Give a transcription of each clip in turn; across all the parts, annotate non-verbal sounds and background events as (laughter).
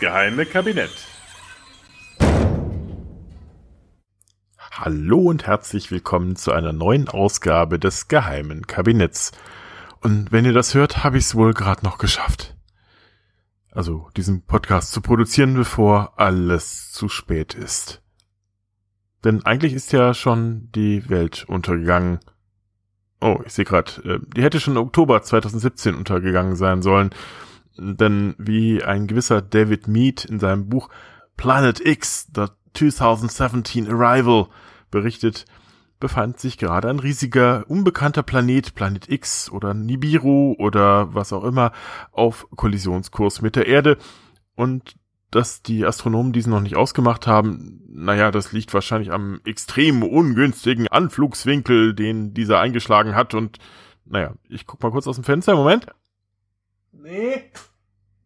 Geheime Kabinett. Hallo und herzlich willkommen zu einer neuen Ausgabe des geheimen Kabinetts. Und wenn ihr das hört, habe ich es wohl gerade noch geschafft. Also diesen Podcast zu produzieren, bevor alles zu spät ist. Denn eigentlich ist ja schon die Welt untergegangen. Oh, ich sehe gerade, äh, die hätte schon Oktober 2017 untergegangen sein sollen. Denn wie ein gewisser David Mead in seinem Buch Planet X, The 2017 Arrival berichtet, befand sich gerade ein riesiger, unbekannter Planet, Planet X oder Nibiru oder was auch immer, auf Kollisionskurs mit der Erde. Und dass die Astronomen diesen noch nicht ausgemacht haben, naja, das liegt wahrscheinlich am extrem ungünstigen Anflugswinkel, den dieser eingeschlagen hat. Und naja, ich guck mal kurz aus dem Fenster. Moment. Nee,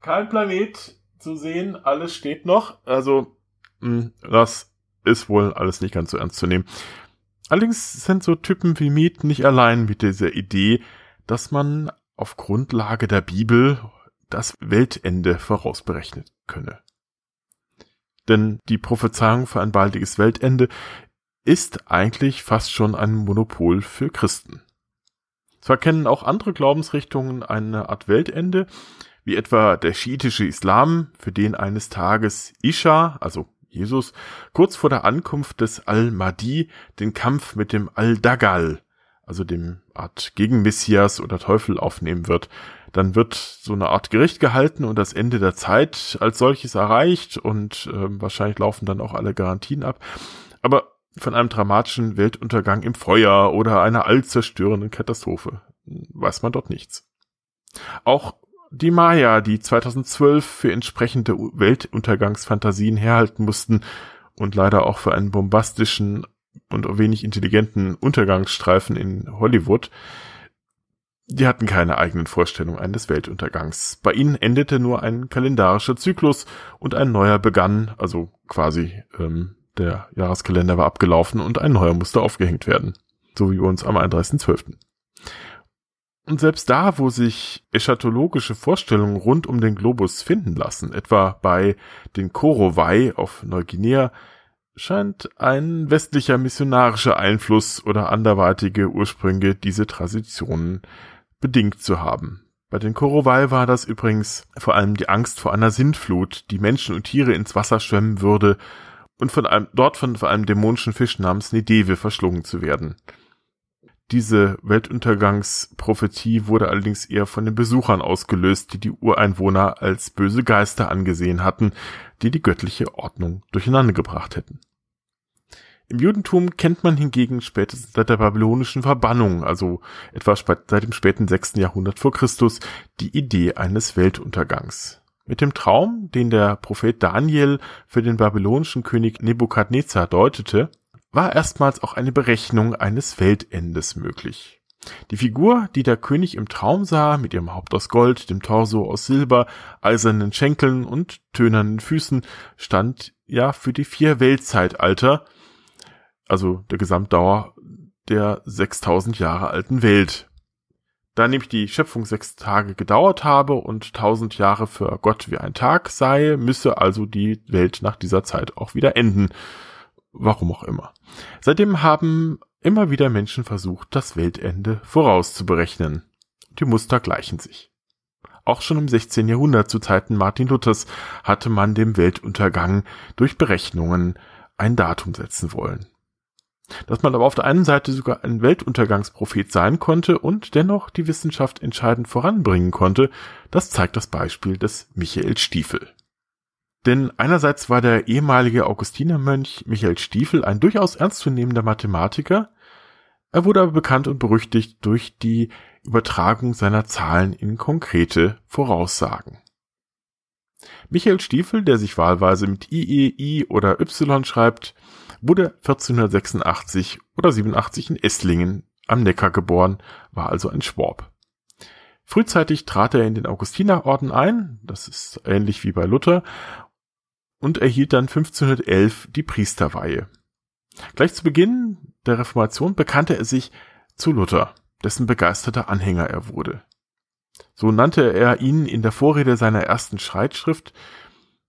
kein Planet zu sehen, alles steht noch. Also, hm, das ist wohl alles nicht ganz so ernst zu nehmen. Allerdings sind so Typen wie Mead nicht allein mit dieser Idee, dass man auf Grundlage der Bibel das Weltende vorausberechnen könne. Denn die Prophezeiung für ein baldiges Weltende ist eigentlich fast schon ein Monopol für Christen. Zwar kennen auch andere Glaubensrichtungen eine Art Weltende, wie etwa der schiitische Islam, für den eines Tages Isha, also Jesus, kurz vor der Ankunft des Al-Mahdi den Kampf mit dem Al-Dagal, also dem Art Gegenmessias oder Teufel aufnehmen wird, dann wird so eine Art Gericht gehalten und das Ende der Zeit als solches erreicht und äh, wahrscheinlich laufen dann auch alle Garantien ab. Aber von einem dramatischen Weltuntergang im Feuer oder einer allzerstörenden Katastrophe weiß man dort nichts. Auch die Maya, die 2012 für entsprechende Weltuntergangsfantasien herhalten mussten und leider auch für einen bombastischen und wenig intelligenten Untergangsstreifen in Hollywood, die hatten keine eigenen Vorstellungen eines Weltuntergangs. Bei ihnen endete nur ein kalendarischer Zyklus und ein neuer begann, also quasi ähm, der Jahreskalender war abgelaufen und ein neuer musste aufgehängt werden. So wie bei uns am 31.12. Und selbst da, wo sich eschatologische Vorstellungen rund um den Globus finden lassen, etwa bei den Korowai auf Neuguinea, scheint ein westlicher missionarischer Einfluss oder anderweitige Ursprünge diese Traditionen bedingt zu haben. Bei den Korowai war das übrigens vor allem die Angst vor einer Sintflut, die Menschen und Tiere ins Wasser schwemmen würde und von einem, dort von, von einem dämonischen Fisch namens Nedeve verschlungen zu werden. Diese Weltuntergangsprophetie wurde allerdings eher von den Besuchern ausgelöst, die die Ureinwohner als böse Geister angesehen hatten, die die göttliche Ordnung durcheinandergebracht hätten. Im Judentum kennt man hingegen spätestens seit der babylonischen Verbannung, also etwa seit dem späten 6. Jahrhundert vor Christus, die Idee eines Weltuntergangs. Mit dem Traum, den der Prophet Daniel für den babylonischen König Nebukadnezar deutete, war erstmals auch eine Berechnung eines Weltendes möglich. Die Figur, die der König im Traum sah, mit ihrem Haupt aus Gold, dem Torso aus Silber, eisernen Schenkeln und tönernen Füßen, stand ja für die vier Weltzeitalter, also der Gesamtdauer der 6000 Jahre alten Welt. Da nämlich die Schöpfung sechs Tage gedauert habe und tausend Jahre für Gott wie ein Tag sei, müsse also die Welt nach dieser Zeit auch wieder enden. Warum auch immer. Seitdem haben immer wieder Menschen versucht, das Weltende vorauszuberechnen. Die Muster gleichen sich. Auch schon im 16. Jahrhundert zu Zeiten Martin Luthers hatte man dem Weltuntergang durch Berechnungen ein Datum setzen wollen. Dass man aber auf der einen Seite sogar ein Weltuntergangsprophet sein konnte und dennoch die Wissenschaft entscheidend voranbringen konnte, das zeigt das Beispiel des Michael Stiefel. Denn einerseits war der ehemalige Augustinermönch Michael Stiefel ein durchaus ernstzunehmender Mathematiker, er wurde aber bekannt und berüchtigt durch die Übertragung seiner Zahlen in konkrete Voraussagen. Michael Stiefel, der sich wahlweise mit IE, I oder Y schreibt, wurde 1486 oder 87 in Esslingen am Neckar geboren, war also ein Schwab. Frühzeitig trat er in den Augustinerorden ein, das ist ähnlich wie bei Luther, und erhielt dann 1511 die Priesterweihe. Gleich zu Beginn der Reformation bekannte er sich zu Luther, dessen begeisterter Anhänger er wurde. So nannte er ihn in der Vorrede seiner ersten Schreitschrift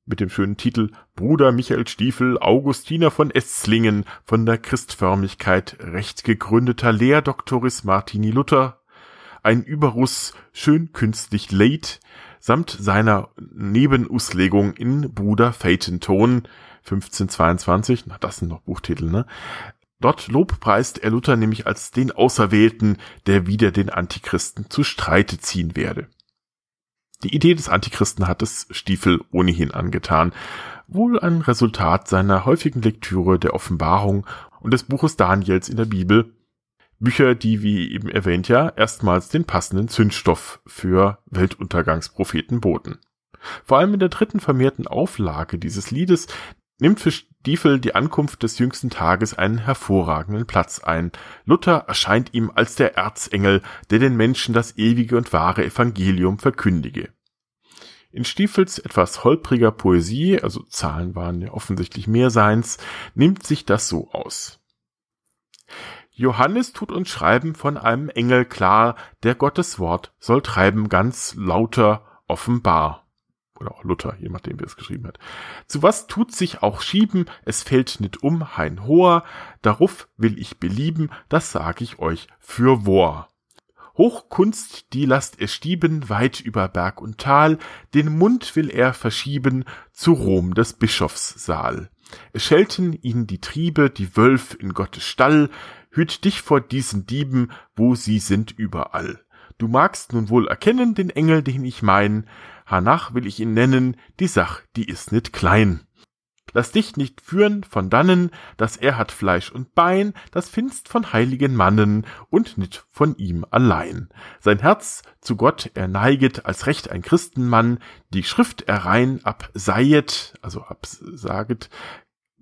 mit dem schönen Titel Bruder Michael Stiefel, Augustiner von Esslingen, von der Christförmigkeit recht gegründeter Lehrdoktoris Martini Luther, ein Überruss schön künstlich late, samt seiner Nebenuslegung in Bruder Phaeton 1522, na das sind noch Buchtitel, ne? Dort lobpreist er Luther nämlich als den Auserwählten, der wieder den Antichristen zu Streite ziehen werde. Die Idee des Antichristen hat es Stiefel ohnehin angetan, wohl ein Resultat seiner häufigen Lektüre der Offenbarung und des Buches Daniels in der Bibel, Bücher, die, wie eben erwähnt ja, erstmals den passenden Zündstoff für Weltuntergangspropheten boten. Vor allem in der dritten vermehrten Auflage dieses Liedes nimmt für Stiefel die Ankunft des jüngsten Tages einen hervorragenden Platz ein. Luther erscheint ihm als der Erzengel, der den Menschen das ewige und wahre Evangelium verkündige. In Stiefels etwas holpriger Poesie, also Zahlen waren ja offensichtlich mehr seins, nimmt sich das so aus. Johannes tut uns schreiben von einem Engel klar, der Gottes Wort soll treiben ganz lauter offenbar oder auch Luther, je nachdem, wer es geschrieben hat. Zu was tut sich auch schieben, es fällt nit um, hein hoher, daruf will ich belieben, das sag ich euch für wor. Hochkunst, die lasst er stieben, weit über Berg und Tal, den Mund will er verschieben zu Rom des Bischofs Saal. Es schelten ihn die Triebe, die Wölf in Gottes Stall, hüt dich vor diesen Dieben, wo sie sind überall. Du magst nun wohl erkennen den Engel, den ich mein, Hanach will ich ihn nennen, die Sach, die ist nit klein. Lass dich nicht führen von dannen, dass er hat Fleisch und Bein, das findst von heiligen Mannen und nit von ihm allein. Sein Herz zu Gott er neiget als recht ein Christenmann, die Schrift er rein abseiet, also absaget,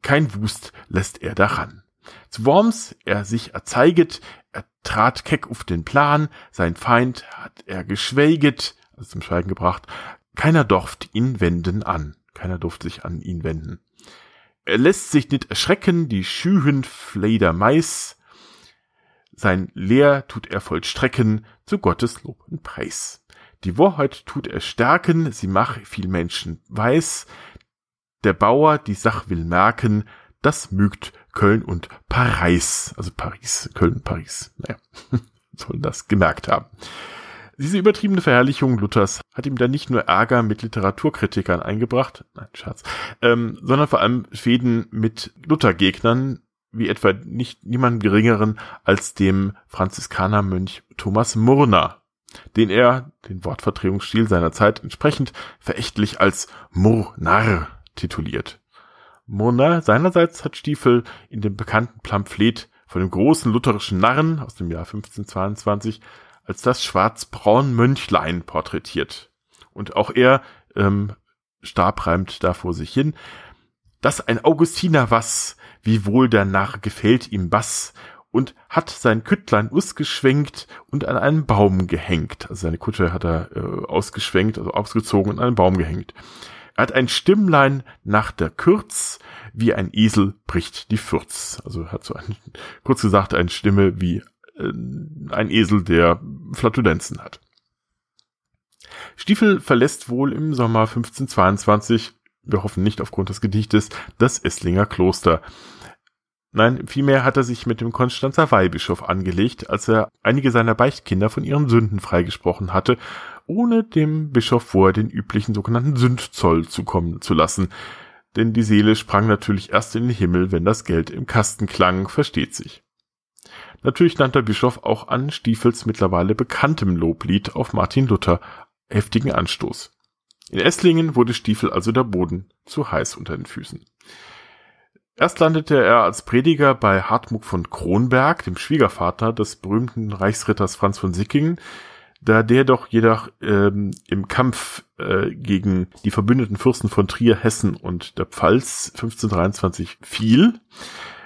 kein Wust lässt er daran. Zu Worms er sich erzeiget, er trat keck auf den Plan, sein Feind hat er geschweiget, zum Schweigen gebracht. Keiner durft ihn wenden an. Keiner durfte sich an ihn wenden. Er lässt sich nicht erschrecken, die Schühen Fleder Mais. Sein Lehr tut er vollstrecken, zu Gottes Lob und Preis. Die Wahrheit tut er stärken, sie mach viel Menschen weiß. Der Bauer die Sach will merken, das mögt Köln und Paris. Also Paris, Köln, Paris. Naja, (laughs) sollen das gemerkt haben. Diese übertriebene Verherrlichung Luthers hat ihm dann nicht nur Ärger mit Literaturkritikern eingebracht, nein, Schatz, ähm, sondern vor allem Fäden mit Luthergegnern, wie etwa nicht niemand geringeren als dem Franziskanermönch Thomas Murner, den er, den Wortvertretungsstil seiner Zeit entsprechend, verächtlich als Murnar tituliert. Murner seinerseits hat Stiefel in dem bekannten Pamphlet von dem großen lutherischen Narren aus dem Jahr 1522 als das schwarzbraun Mönchlein porträtiert. Und auch er ähm, starb reimt da vor sich hin. Das ein Augustiner was, wie wohl der Narr gefällt ihm was, und hat sein Küttlein ausgeschwenkt und an einen Baum gehängt. Also seine Kutsche hat er äh, ausgeschwenkt, also ausgezogen und an einen Baum gehängt. Hat ein Stimmlein nach der Kürz, wie ein Esel bricht die Fürz. Also hat so ein, kurz gesagt, eine Stimme wie äh, ein Esel, der Flatulenzen hat. Stiefel verlässt wohl im Sommer 1522, wir hoffen nicht aufgrund des Gedichtes, das Esslinger Kloster. Nein, vielmehr hat er sich mit dem Konstanzer Weihbischof angelegt, als er einige seiner Beichtkinder von ihren Sünden freigesprochen hatte, ohne dem Bischof vorher den üblichen sogenannten Sündzoll zukommen zu lassen. Denn die Seele sprang natürlich erst in den Himmel, wenn das Geld im Kasten klang, versteht sich. Natürlich nannte der Bischof auch an Stiefels mittlerweile bekanntem Loblied auf Martin Luther heftigen Anstoß. In Esslingen wurde Stiefel also der Boden zu heiß unter den Füßen. Erst landete er als Prediger bei Hartmut von Kronberg, dem Schwiegervater des berühmten Reichsritters Franz von Sickingen, da der doch jedoch ähm, im Kampf äh, gegen die verbündeten Fürsten von Trier, Hessen und der Pfalz 1523 fiel,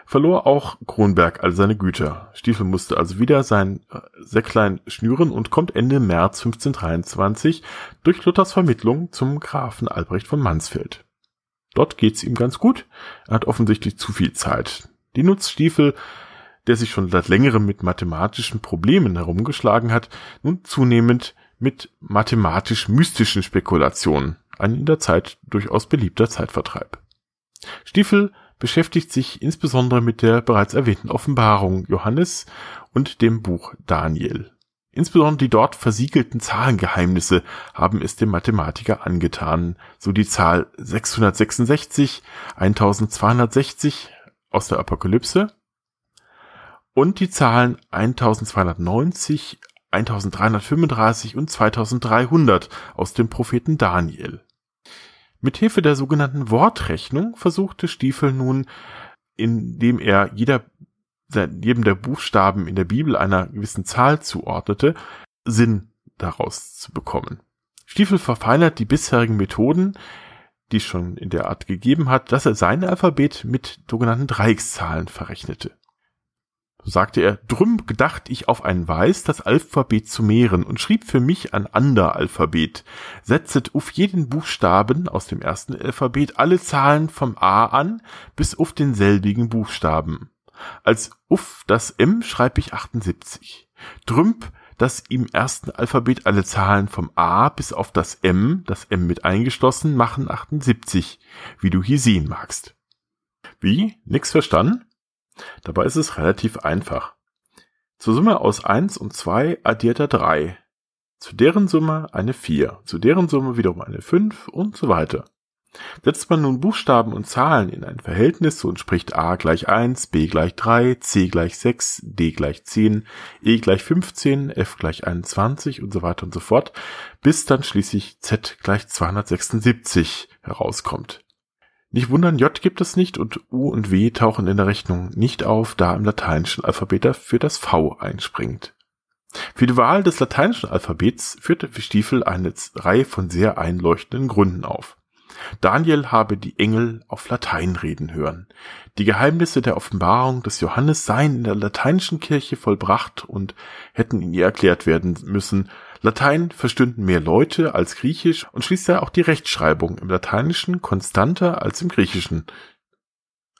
verlor auch Kronberg all seine Güter. Stiefel musste also wieder sein äh, Säcklein schnüren und kommt Ende März 1523 durch Luthers Vermittlung zum Grafen Albrecht von Mansfeld. Dort geht's ihm ganz gut. Er hat offensichtlich zu viel Zeit. Die nutzt Stiefel, der sich schon seit längerem mit mathematischen Problemen herumgeschlagen hat, nun zunehmend mit mathematisch-mystischen Spekulationen. ein in der Zeit durchaus beliebter Zeitvertreib. Stiefel beschäftigt sich insbesondere mit der bereits erwähnten Offenbarung Johannes und dem Buch Daniel. Insbesondere die dort versiegelten Zahlengeheimnisse haben es dem Mathematiker angetan, so die Zahl 666, 1260 aus der Apokalypse und die Zahlen 1290, 1335 und 2300 aus dem Propheten Daniel. Mithilfe der sogenannten Wortrechnung versuchte Stiefel nun, indem er jeder, jedem der Buchstaben in der Bibel einer gewissen Zahl zuordnete, Sinn daraus zu bekommen. Stiefel verfeinert die bisherigen Methoden, die es schon in der Art gegeben hat, dass er sein Alphabet mit sogenannten Dreieckszahlen verrechnete. So sagte er, drum gedacht ich auf ein Weiß, das Alphabet zu mehren und schrieb für mich ein ander Alphabet. Setzet auf jeden Buchstaben aus dem ersten Alphabet alle Zahlen vom A an bis auf denselbigen Buchstaben. Als uff das M schreib ich 78. Drümp das im ersten Alphabet alle Zahlen vom A bis auf das M, das M mit eingeschlossen, machen 78, wie du hier sehen magst. Wie? Nix verstanden? Dabei ist es relativ einfach. Zur Summe aus 1 und 2 addiert er 3. Zu deren Summe eine 4. Zu deren Summe wiederum eine 5 und so weiter. Setzt man nun Buchstaben und Zahlen in ein Verhältnis, so entspricht a gleich 1, b gleich 3, c gleich 6, d gleich 10, e gleich 15, f gleich 21 und so weiter und so fort, bis dann schließlich z gleich 276 herauskommt. Nicht wundern, J gibt es nicht und U und W tauchen in der Rechnung nicht auf, da im lateinischen Alphabet dafür das V einspringt. Für die Wahl des lateinischen Alphabets führte Stiefel eine Reihe von sehr einleuchtenden Gründen auf. Daniel habe die Engel auf Latein reden hören. Die Geheimnisse der Offenbarung des Johannes seien in der lateinischen Kirche vollbracht und hätten in ihr erklärt werden müssen, Latein verstünden mehr Leute als Griechisch und schließlich auch die Rechtschreibung im Lateinischen konstanter als im Griechischen.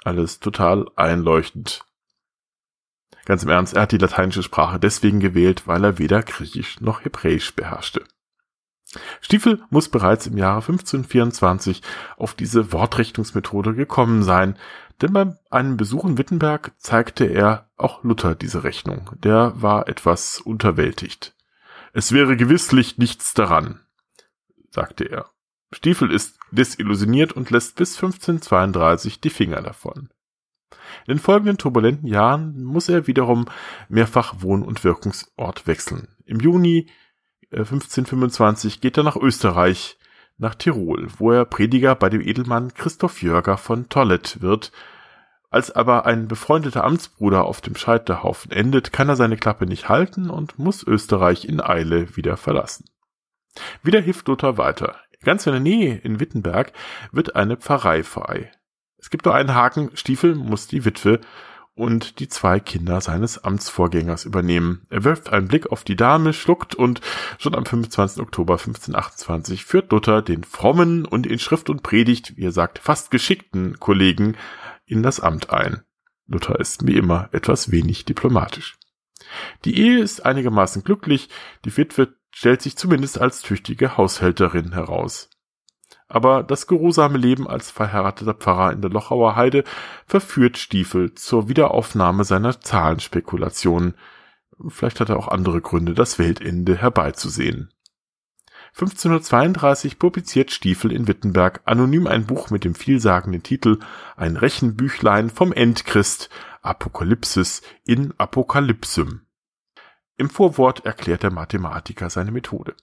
Alles total einleuchtend. Ganz im Ernst, er hat die lateinische Sprache deswegen gewählt, weil er weder Griechisch noch Hebräisch beherrschte. Stiefel muss bereits im Jahre 1524 auf diese Wortrechnungsmethode gekommen sein, denn bei einem Besuch in Wittenberg zeigte er auch Luther diese Rechnung. Der war etwas unterwältigt. Es wäre gewisslich nichts daran, sagte er. Stiefel ist desillusioniert und lässt bis 1532 die Finger davon. In den folgenden turbulenten Jahren muss er wiederum mehrfach Wohn- und Wirkungsort wechseln. Im Juni 1525 äh, geht er nach Österreich, nach Tirol, wo er Prediger bei dem Edelmann Christoph Jörger von Tollet wird, als aber ein befreundeter Amtsbruder auf dem Scheiterhaufen endet, kann er seine Klappe nicht halten und muss Österreich in Eile wieder verlassen. Wieder hilft Luther weiter. Ganz in der Nähe in Wittenberg wird eine Pfarrei frei. Es gibt nur einen Haken, Stiefel muss die Witwe und die zwei Kinder seines Amtsvorgängers übernehmen. Er wirft einen Blick auf die Dame, schluckt und schon am 25. Oktober 1528 führt Luther den frommen und in Schrift und Predigt, wie er sagt, fast geschickten Kollegen in das Amt ein. Luther ist wie immer etwas wenig diplomatisch. Die Ehe ist einigermaßen glücklich, die Witwe stellt sich zumindest als tüchtige Haushälterin heraus. Aber das geruhsame Leben als verheirateter Pfarrer in der Lochauer Heide verführt Stiefel zur Wiederaufnahme seiner Zahlenspekulationen. Vielleicht hat er auch andere Gründe, das Weltende herbeizusehen. 1532 publiziert Stiefel in Wittenberg anonym ein Buch mit dem vielsagenden Titel Ein Rechenbüchlein vom Endchrist Apokalypsis in Apokalypsum. Im Vorwort erklärt der Mathematiker seine Methode.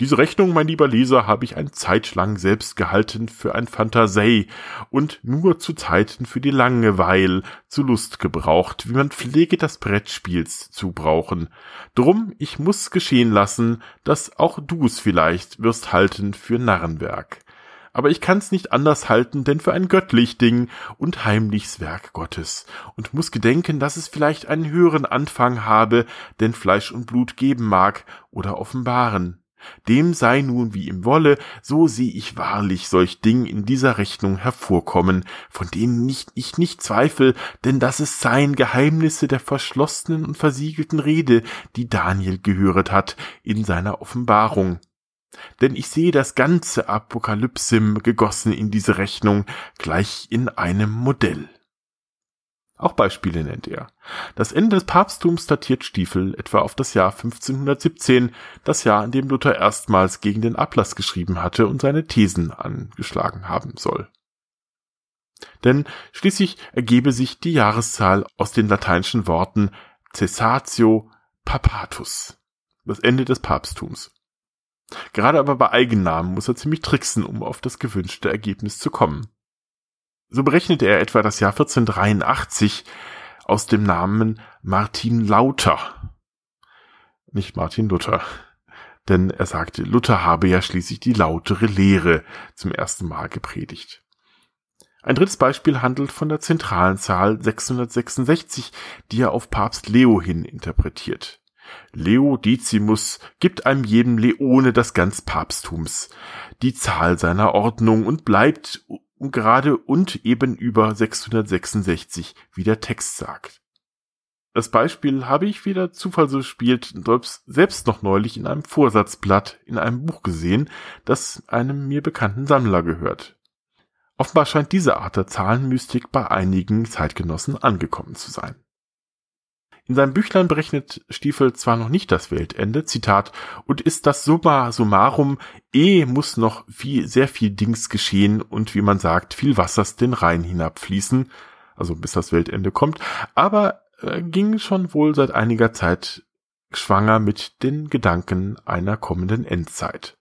Diese Rechnung, mein lieber Leser, habe ich ein Zeitlang selbst gehalten für ein Phantasie und nur zu Zeiten für die Langeweil zu Lust gebraucht, wie man Pflege des Brettspiels zu brauchen. Drum, ich muss geschehen lassen, dass auch du's vielleicht wirst halten für Narrenwerk. Aber ich kann's nicht anders halten, denn für ein göttlich Ding und heimlichs Werk Gottes und muss gedenken, dass es vielleicht einen höheren Anfang habe, denn Fleisch und Blut geben mag oder offenbaren. Dem sei nun wie ihm wolle, so seh ich wahrlich solch Ding in dieser Rechnung hervorkommen, von dem nicht, ich nicht zweifel, denn das es seien Geheimnisse der verschlossenen und versiegelten Rede, die Daniel gehöret hat in seiner Offenbarung. Denn ich sehe das ganze Apokalypsim gegossen in diese Rechnung gleich in einem Modell. Auch Beispiele nennt er. Das Ende des Papsttums datiert Stiefel etwa auf das Jahr 1517, das Jahr, in dem Luther erstmals gegen den Ablass geschrieben hatte und seine Thesen angeschlagen haben soll. Denn schließlich ergebe sich die Jahreszahl aus den lateinischen Worten cessatio papatus, das Ende des Papsttums. Gerade aber bei Eigennamen muss er ziemlich tricksen, um auf das gewünschte Ergebnis zu kommen. So berechnete er etwa das Jahr 1483 aus dem Namen Martin Lauter. Nicht Martin Luther. Denn er sagte, Luther habe ja schließlich die lautere Lehre zum ersten Mal gepredigt. Ein drittes Beispiel handelt von der zentralen Zahl 666, die er auf Papst Leo hin interpretiert. Leo Decimus gibt einem jedem Leone das ganz Papsttums, die Zahl seiner Ordnung und bleibt gerade und eben über 666, wie der Text sagt. Das Beispiel habe ich wieder Zufall so spielt selbst noch neulich in einem Vorsatzblatt in einem Buch gesehen, das einem mir bekannten Sammler gehört. Offenbar scheint diese Art der Zahlenmystik bei einigen Zeitgenossen angekommen zu sein. In seinem Büchlein berechnet Stiefel zwar noch nicht das Weltende, Zitat, und ist das summa summarum, eh muss noch viel, sehr viel Dings geschehen und wie man sagt, viel Wassers den Rhein hinabfließen, also bis das Weltende kommt, aber äh, ging schon wohl seit einiger Zeit schwanger mit den Gedanken einer kommenden Endzeit.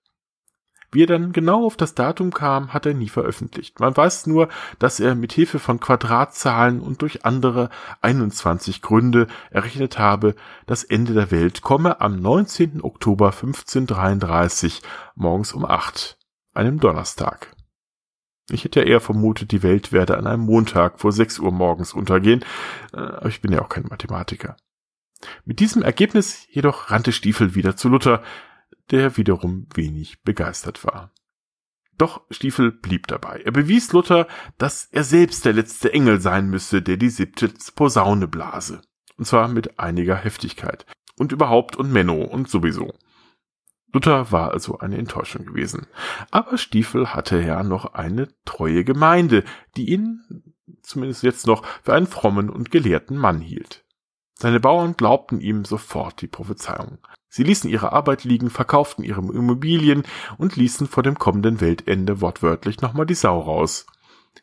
Wie er dann genau auf das Datum kam, hat er nie veröffentlicht. Man weiß nur, dass er mit Hilfe von Quadratzahlen und durch andere 21 Gründe errechnet habe, das Ende der Welt komme am 19. Oktober 1533 morgens um 8, einem Donnerstag. Ich hätte ja eher vermutet, die Welt werde an einem Montag vor 6 Uhr morgens untergehen, äh, aber ich bin ja auch kein Mathematiker. Mit diesem Ergebnis jedoch rannte Stiefel wieder zu Luther, der wiederum wenig begeistert war. Doch Stiefel blieb dabei. Er bewies Luther, dass er selbst der letzte Engel sein müsse, der die siebte Posaune blase. Und zwar mit einiger Heftigkeit. Und überhaupt und Menno und sowieso. Luther war also eine Enttäuschung gewesen. Aber Stiefel hatte ja noch eine treue Gemeinde, die ihn, zumindest jetzt noch, für einen frommen und gelehrten Mann hielt. Seine Bauern glaubten ihm sofort die Prophezeiung. Sie ließen ihre Arbeit liegen, verkauften ihre Immobilien und ließen vor dem kommenden Weltende wortwörtlich nochmal die Sau raus.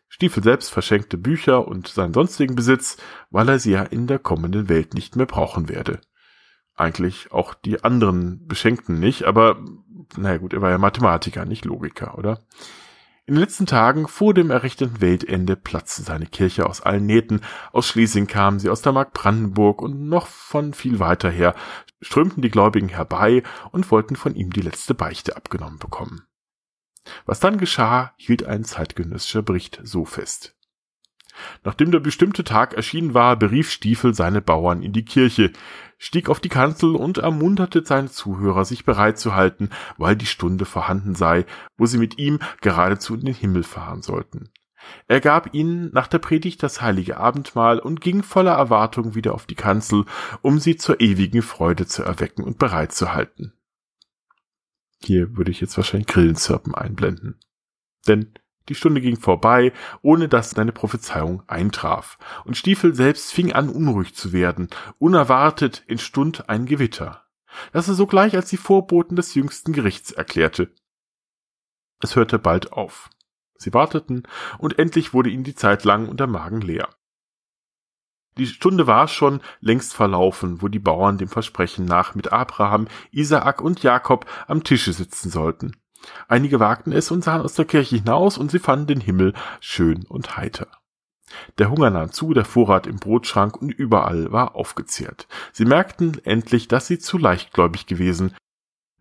Stiefel selbst verschenkte Bücher und seinen sonstigen Besitz, weil er sie ja in der kommenden Welt nicht mehr brauchen werde. Eigentlich auch die anderen Beschenkten nicht, aber naja gut, er war ja Mathematiker, nicht Logiker, oder? In den letzten Tagen vor dem errichteten Weltende platzte seine Kirche aus allen Nähten. Aus Schlesien kamen sie, aus der Mark Brandenburg und noch von viel weiter her, strömten die Gläubigen herbei und wollten von ihm die letzte Beichte abgenommen bekommen. Was dann geschah, hielt ein zeitgenössischer Bericht so fest. Nachdem der bestimmte Tag erschienen war, berief Stiefel seine Bauern in die Kirche, stieg auf die Kanzel und ermunterte seine Zuhörer, sich bereit zu halten, weil die Stunde vorhanden sei, wo sie mit ihm geradezu in den Himmel fahren sollten. Er gab ihnen nach der Predigt das heilige Abendmahl und ging voller Erwartung wieder auf die Kanzel, um sie zur ewigen Freude zu erwecken und bereit zu halten. Hier würde ich jetzt wahrscheinlich Grillenzirpen einblenden. Denn die Stunde ging vorbei, ohne dass seine Prophezeiung eintraf, und Stiefel selbst fing an unruhig zu werden. Unerwartet entstund ein Gewitter, das er sogleich als die Vorboten des jüngsten Gerichts erklärte. Es hörte bald auf. Sie warteten, und endlich wurde ihnen die Zeit lang und der Magen leer. Die Stunde war schon längst verlaufen, wo die Bauern dem Versprechen nach mit Abraham, Isaak und Jakob am Tische sitzen sollten. Einige wagten es und sahen aus der Kirche hinaus, und sie fanden den Himmel schön und heiter. Der Hunger nahm zu, der Vorrat im Brotschrank und überall war aufgezehrt. Sie merkten endlich, dass sie zu leichtgläubig gewesen.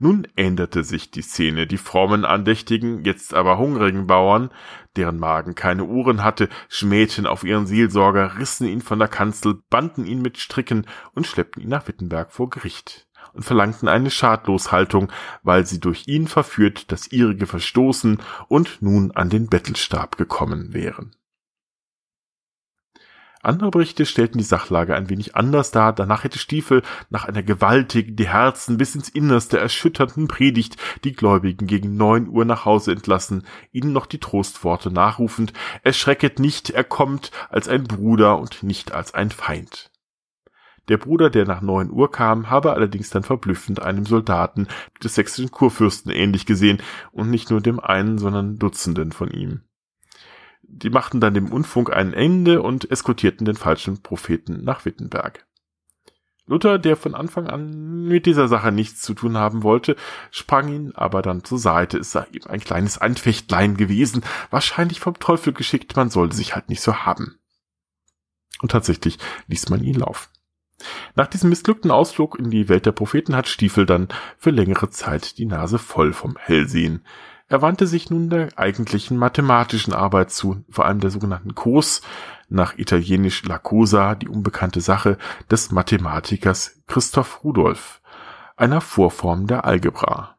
Nun änderte sich die Szene. Die frommen, andächtigen, jetzt aber hungrigen Bauern, deren Magen keine Uhren hatte, schmähten auf ihren Seelsorger, rissen ihn von der Kanzel, banden ihn mit Stricken und schleppten ihn nach Wittenberg vor Gericht und verlangten eine Schadloshaltung, weil sie durch ihn verführt das ihrige verstoßen und nun an den Bettelstab gekommen wären. Andere Berichte stellten die Sachlage ein wenig anders dar. Danach hätte Stiefel nach einer gewaltigen, die Herzen bis ins Innerste erschütternden Predigt die Gläubigen gegen neun Uhr nach Hause entlassen, ihnen noch die Trostworte nachrufend, erschrecket nicht, er kommt als ein Bruder und nicht als ein Feind. Der Bruder, der nach neun Uhr kam, habe allerdings dann verblüffend einem Soldaten des sächsischen Kurfürsten ähnlich gesehen und nicht nur dem einen, sondern Dutzenden von ihm. Die machten dann dem Unfunk ein Ende und eskortierten den falschen Propheten nach Wittenberg. Luther, der von Anfang an mit dieser Sache nichts zu tun haben wollte, sprang ihn aber dann zur Seite. Es sei ihm ein kleines Anfechtlein gewesen, wahrscheinlich vom Teufel geschickt, man sollte sich halt nicht so haben. Und tatsächlich ließ man ihn laufen. Nach diesem missglückten Ausflug in die Welt der Propheten hat Stiefel dann für längere Zeit die Nase voll vom Hellsehen. Er wandte sich nun der eigentlichen mathematischen Arbeit zu, vor allem der sogenannten Kos, nach italienisch La Cosa, die unbekannte Sache des Mathematikers Christoph Rudolph, einer Vorform der Algebra.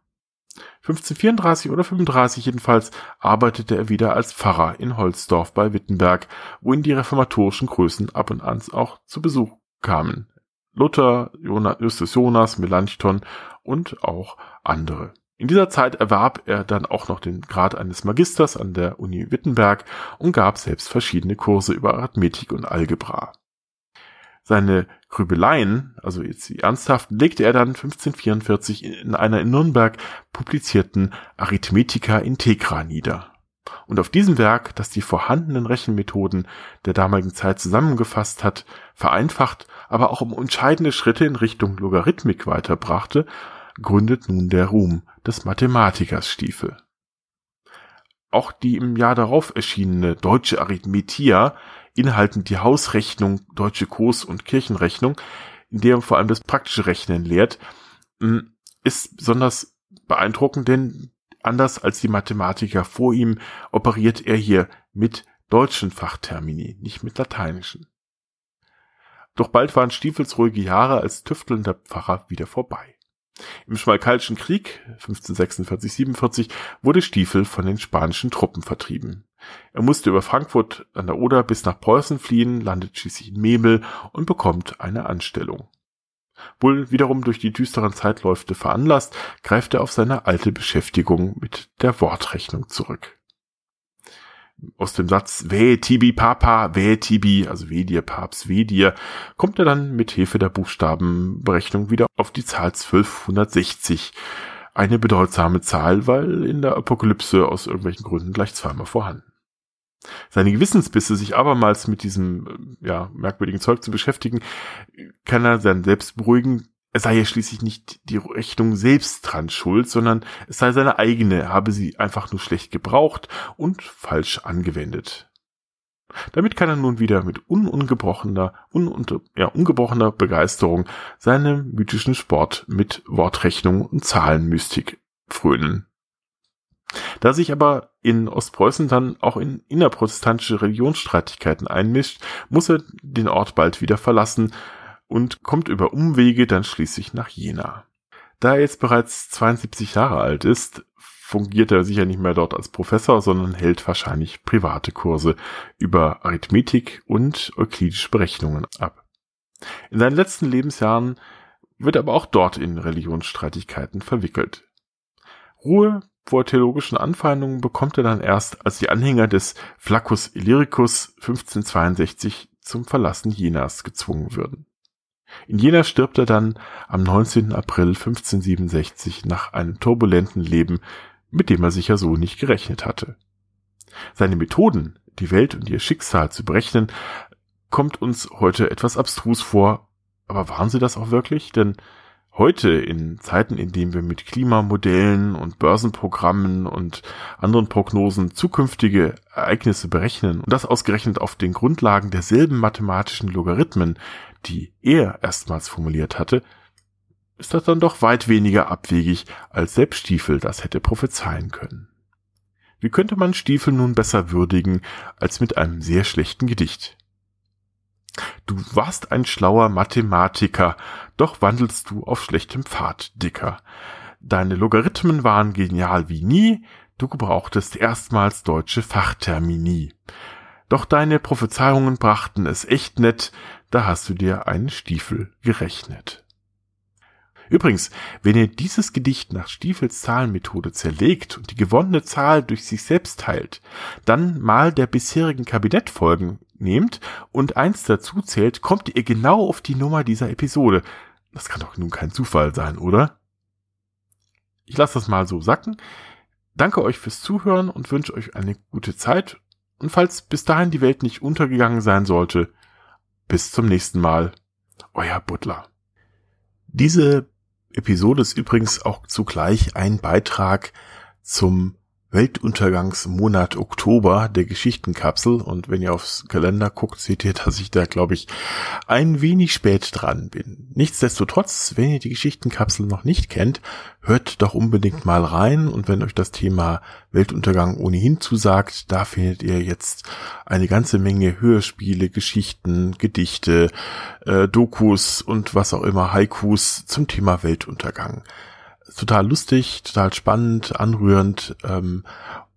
1534 oder 35 jedenfalls arbeitete er wieder als Pfarrer in Holzdorf bei Wittenberg, wo ihn die reformatorischen Größen ab und an auch zu Besuch kamen. Luther, Justus Jonas, Melanchthon und auch andere. In dieser Zeit erwarb er dann auch noch den Grad eines Magisters an der Uni Wittenberg und gab selbst verschiedene Kurse über Arithmetik und Algebra. Seine Grübeleien, also jetzt die ernsthaften, legte er dann 1544 in einer in Nürnberg publizierten Arithmetica Integra nieder. Und auf diesem Werk, das die vorhandenen Rechenmethoden der damaligen Zeit zusammengefasst hat, vereinfacht, aber auch um entscheidende Schritte in Richtung Logarithmik weiterbrachte, gründet nun der Ruhm des Mathematikers Stiefel. Auch die im Jahr darauf erschienene Deutsche Arithmetia, inhaltend die Hausrechnung, Deutsche Kurs- und Kirchenrechnung, in der vor allem das praktische Rechnen lehrt, hm, ist besonders beeindruckend, denn anders als die Mathematiker vor ihm operiert er hier mit deutschen Fachtermini, nicht mit lateinischen. Doch bald waren Stiefels ruhige Jahre als tüftelnder Pfarrer wieder vorbei. Im Schmalkalischen Krieg 1546-47 wurde Stiefel von den spanischen Truppen vertrieben. Er musste über Frankfurt an der Oder bis nach Preußen fliehen, landet schließlich in Memel und bekommt eine Anstellung. Wohl wiederum durch die düsteren Zeitläufte veranlasst, greift er auf seine alte Beschäftigung mit der Wortrechnung zurück aus dem Satz Weh Tibi Papa, Weh Tibi, also Weh dir Papst, Weh dir, kommt er dann mit Hilfe der Buchstabenberechnung wieder auf die Zahl 1260. Eine bedeutsame Zahl, weil in der Apokalypse aus irgendwelchen Gründen gleich zweimal vorhanden. Seine Gewissensbisse, sich abermals mit diesem ja, merkwürdigen Zeug zu beschäftigen, kann er dann selbst beruhigen, es sei ja schließlich nicht die Rechnung selbst dran schuld, sondern es sei seine eigene, habe sie einfach nur schlecht gebraucht und falsch angewendet. Damit kann er nun wieder mit unungebrochener, un ja, ungebrochener Begeisterung seinem mythischen Sport mit Wortrechnung und Zahlenmystik frönen. Da sich aber in Ostpreußen dann auch in innerprotestantische Religionsstreitigkeiten einmischt, muss er den Ort bald wieder verlassen, und kommt über Umwege dann schließlich nach Jena. Da er jetzt bereits 72 Jahre alt ist, fungiert er sicher nicht mehr dort als Professor, sondern hält wahrscheinlich private Kurse über Arithmetik und euklidische Berechnungen ab. In seinen letzten Lebensjahren wird er aber auch dort in Religionsstreitigkeiten verwickelt. Ruhe vor theologischen Anfeindungen bekommt er dann erst, als die Anhänger des Flaccus Illyricus 1562 zum Verlassen Jenas gezwungen würden. In Jena stirbt er dann am 19. April 1567 nach einem turbulenten Leben, mit dem er sicher so nicht gerechnet hatte. Seine Methoden, die Welt und ihr Schicksal zu berechnen, kommt uns heute etwas abstrus vor, aber waren sie das auch wirklich? Denn heute in Zeiten, in denen wir mit Klimamodellen und Börsenprogrammen und anderen Prognosen zukünftige Ereignisse berechnen und das ausgerechnet auf den Grundlagen derselben mathematischen Logarithmen, die er erstmals formuliert hatte, ist das dann doch weit weniger abwegig, als selbst Stiefel das hätte prophezeien können. Wie könnte man Stiefel nun besser würdigen als mit einem sehr schlechten Gedicht? Du warst ein schlauer Mathematiker, doch wandelst du auf schlechtem Pfad, Dicker. Deine Logarithmen waren genial wie nie, du gebrauchtest erstmals deutsche Fachtermini. Doch deine Prophezeiungen brachten es echt nett, da hast du dir einen Stiefel gerechnet. Übrigens, wenn ihr dieses Gedicht nach Stiefels Zahlenmethode zerlegt und die gewonnene Zahl durch sich selbst teilt, dann mal der bisherigen Kabinettfolgen nehmt und eins dazu zählt, kommt ihr genau auf die Nummer dieser Episode. Das kann doch nun kein Zufall sein, oder? Ich lasse das mal so sacken. Danke euch fürs Zuhören und wünsche euch eine gute Zeit. Und falls bis dahin die Welt nicht untergegangen sein sollte, bis zum nächsten Mal. Euer Butler. Diese Episode ist übrigens auch zugleich ein Beitrag zum Weltuntergangsmonat Oktober der Geschichtenkapsel. Und wenn ihr aufs Kalender guckt, seht ihr, dass ich da, glaube ich, ein wenig spät dran bin. Nichtsdestotrotz, wenn ihr die Geschichtenkapsel noch nicht kennt, hört doch unbedingt mal rein. Und wenn euch das Thema Weltuntergang ohnehin zusagt, da findet ihr jetzt eine ganze Menge Hörspiele, Geschichten, Gedichte, äh, Dokus und was auch immer, Haikus zum Thema Weltuntergang total lustig, total spannend, anrührend ähm,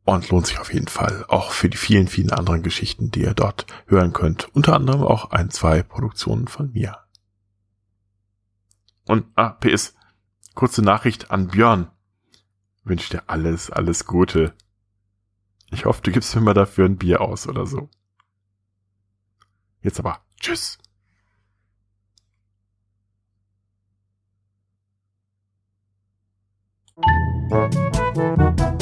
und lohnt sich auf jeden Fall auch für die vielen, vielen anderen Geschichten, die ihr dort hören könnt. Unter anderem auch ein, zwei Produktionen von mir. Und, ah, PS, kurze Nachricht an Björn. Wünsche dir alles, alles Gute. Ich hoffe, du gibst mir mal dafür ein Bier aus oder so. Jetzt aber, tschüss. Música